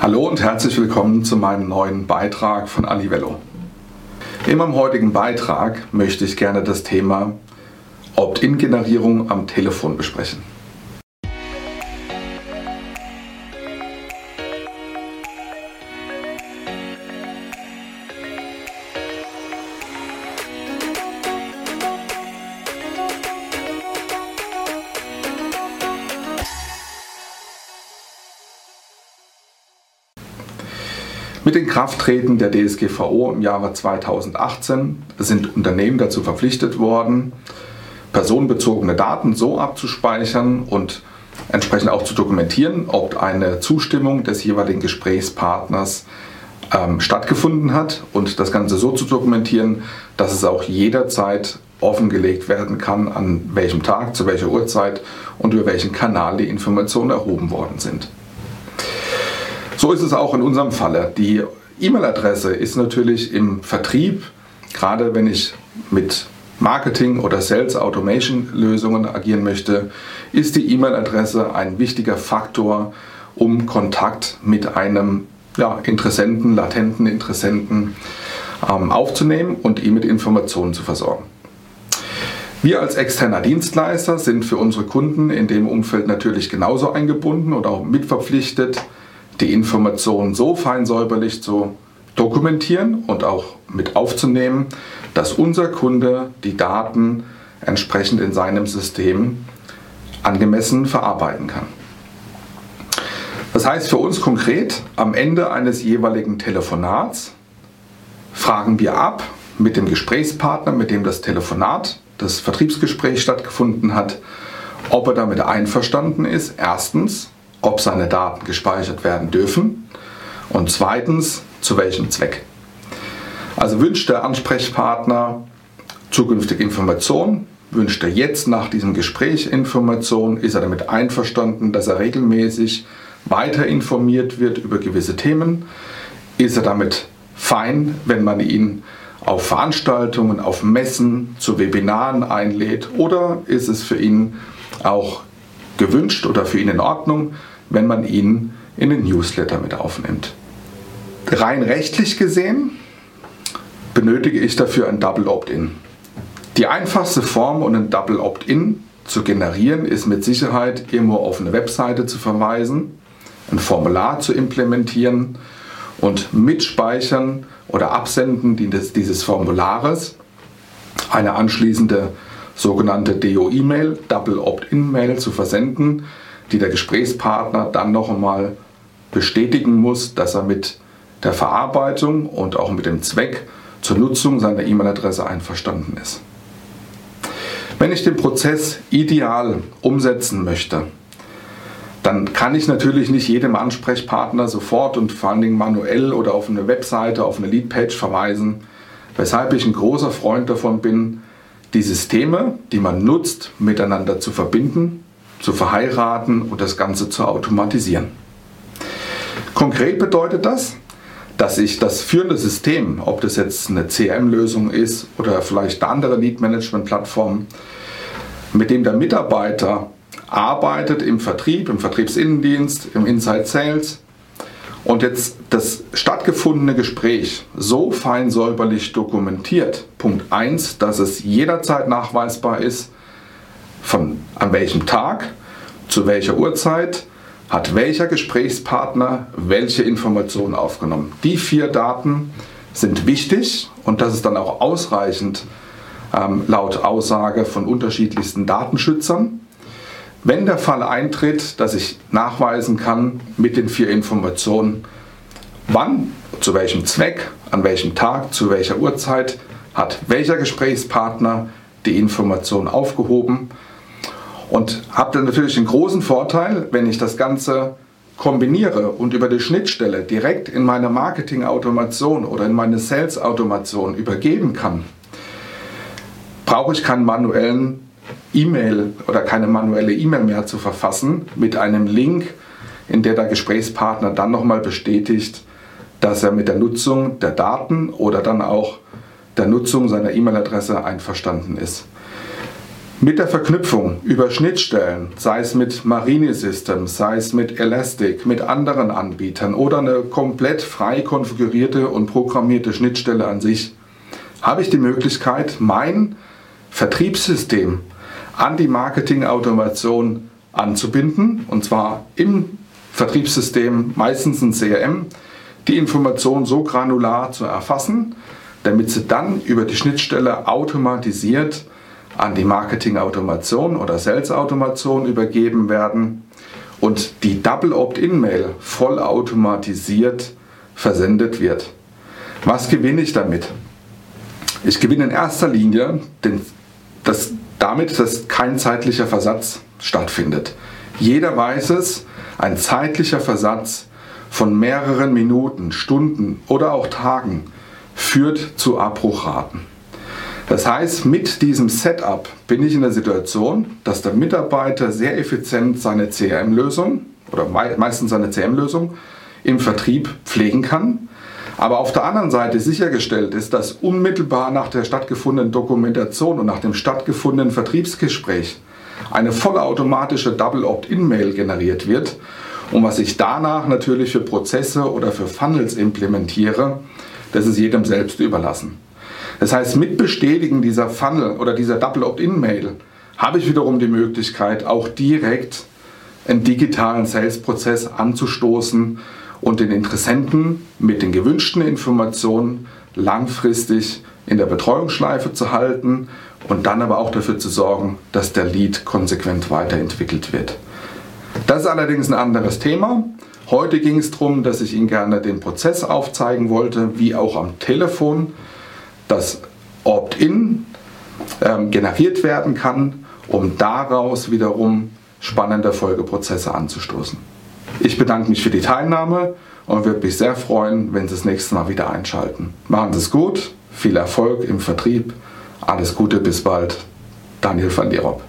Hallo und herzlich willkommen zu meinem neuen Beitrag von Alivello. In meinem heutigen Beitrag möchte ich gerne das Thema Opt-in-Generierung am Telefon besprechen. Mit dem Krafttreten der DSGVO im Jahre 2018 sind Unternehmen dazu verpflichtet worden, personenbezogene Daten so abzuspeichern und entsprechend auch zu dokumentieren, ob eine Zustimmung des jeweiligen Gesprächspartners ähm, stattgefunden hat und das Ganze so zu dokumentieren, dass es auch jederzeit offengelegt werden kann, an welchem Tag, zu welcher Uhrzeit und über welchen Kanal die Informationen erhoben worden sind. So ist es auch in unserem Falle. Die E-Mail-Adresse ist natürlich im Vertrieb, gerade wenn ich mit Marketing oder Sales Automation Lösungen agieren möchte, ist die E-Mail-Adresse ein wichtiger Faktor, um Kontakt mit einem ja, Interessenten, latenten Interessenten ähm, aufzunehmen und ihn mit Informationen zu versorgen. Wir als externer Dienstleister sind für unsere Kunden in dem Umfeld natürlich genauso eingebunden und auch mitverpflichtet, die Informationen so fein säuberlich zu dokumentieren und auch mit aufzunehmen, dass unser Kunde die Daten entsprechend in seinem System angemessen verarbeiten kann. Das heißt für uns konkret, am Ende eines jeweiligen Telefonats fragen wir ab mit dem Gesprächspartner, mit dem das Telefonat, das Vertriebsgespräch stattgefunden hat, ob er damit einverstanden ist. Erstens, ob seine Daten gespeichert werden dürfen und zweitens, zu welchem Zweck. Also wünscht der Ansprechpartner zukünftige Informationen, wünscht er jetzt nach diesem Gespräch Informationen, ist er damit einverstanden, dass er regelmäßig weiter informiert wird über gewisse Themen, ist er damit fein, wenn man ihn auf Veranstaltungen, auf Messen, zu Webinaren einlädt oder ist es für ihn auch gewünscht oder für ihn in Ordnung, wenn man ihn in den Newsletter mit aufnimmt. Rein rechtlich gesehen benötige ich dafür ein Double Opt-in. Die einfachste Form, um ein Double Opt-in zu generieren, ist mit Sicherheit irgendwo auf eine Webseite zu verweisen, ein Formular zu implementieren und mit Speichern oder Absenden dieses Formulares eine anschließende sogenannte DO-E-Mail, Double Opt-in-Mail zu versenden, die der Gesprächspartner dann noch einmal bestätigen muss, dass er mit der Verarbeitung und auch mit dem Zweck zur Nutzung seiner E-Mail-Adresse einverstanden ist. Wenn ich den Prozess ideal umsetzen möchte, dann kann ich natürlich nicht jedem Ansprechpartner sofort und vor allen Dingen manuell oder auf eine Webseite, auf eine Leadpage verweisen, weshalb ich ein großer Freund davon bin, die Systeme, die man nutzt, miteinander zu verbinden zu verheiraten und das Ganze zu automatisieren. Konkret bedeutet das, dass ich das führende System, ob das jetzt eine CRM-Lösung ist oder vielleicht eine andere Lead-Management-Plattform, mit dem der Mitarbeiter arbeitet im Vertrieb, im Vertriebsinnendienst, im Inside Sales und jetzt das stattgefundene Gespräch so fein säuberlich dokumentiert. Punkt 1, dass es jederzeit nachweisbar ist, von an welchem Tag, zu welcher Uhrzeit, hat welcher Gesprächspartner welche Informationen aufgenommen. Die vier Daten sind wichtig und das ist dann auch ausreichend ähm, laut Aussage von unterschiedlichsten Datenschützern. Wenn der Fall eintritt, dass ich nachweisen kann mit den vier Informationen, wann, zu welchem Zweck, an welchem Tag, zu welcher Uhrzeit hat welcher Gesprächspartner die Information aufgehoben, und habe dann natürlich den großen Vorteil, wenn ich das Ganze kombiniere und über die Schnittstelle direkt in meine Marketing-Automation oder in meine Sales-Automation übergeben kann, brauche ich keinen manuellen E-Mail oder keine manuelle E-Mail mehr zu verfassen mit einem Link, in der der Gesprächspartner dann nochmal bestätigt, dass er mit der Nutzung der Daten oder dann auch der Nutzung seiner E-Mail-Adresse einverstanden ist. Mit der Verknüpfung über Schnittstellen, sei es mit Marine Systems, sei es mit Elastic, mit anderen Anbietern oder eine komplett frei konfigurierte und programmierte Schnittstelle an sich, habe ich die Möglichkeit, mein Vertriebssystem an die Marketing-Automation anzubinden, und zwar im Vertriebssystem, meistens ein CRM, die Information so granular zu erfassen, damit sie dann über die Schnittstelle automatisiert an die Marketing-Automation oder Sales-Automation übergeben werden und die Double Opt-in-Mail vollautomatisiert versendet wird. Was gewinne ich damit? Ich gewinne in erster Linie den, das, damit, dass kein zeitlicher Versatz stattfindet. Jeder weiß es, ein zeitlicher Versatz von mehreren Minuten, Stunden oder auch Tagen führt zu Abbruchraten. Das heißt, mit diesem Setup bin ich in der Situation, dass der Mitarbeiter sehr effizient seine CRM-Lösung oder meistens seine CRM-Lösung im Vertrieb pflegen kann. Aber auf der anderen Seite sichergestellt ist, dass unmittelbar nach der stattgefundenen Dokumentation und nach dem stattgefundenen Vertriebsgespräch eine vollautomatische Double Opt-in-Mail generiert wird. Und was ich danach natürlich für Prozesse oder für Funnels implementiere, das ist jedem selbst überlassen. Das heißt, mit Bestätigen dieser Funnel oder dieser Double Opt-in-Mail habe ich wiederum die Möglichkeit, auch direkt einen digitalen Sales-Prozess anzustoßen und den Interessenten mit den gewünschten Informationen langfristig in der Betreuungsschleife zu halten und dann aber auch dafür zu sorgen, dass der Lead konsequent weiterentwickelt wird. Das ist allerdings ein anderes Thema. Heute ging es darum, dass ich Ihnen gerne den Prozess aufzeigen wollte, wie auch am Telefon das Opt-in ähm, generiert werden kann, um daraus wiederum spannende Folgeprozesse anzustoßen. Ich bedanke mich für die Teilnahme und würde mich sehr freuen, wenn Sie das nächste Mal wieder einschalten. Machen Sie es gut, viel Erfolg im Vertrieb, alles Gute, bis bald. Daniel van Dierop.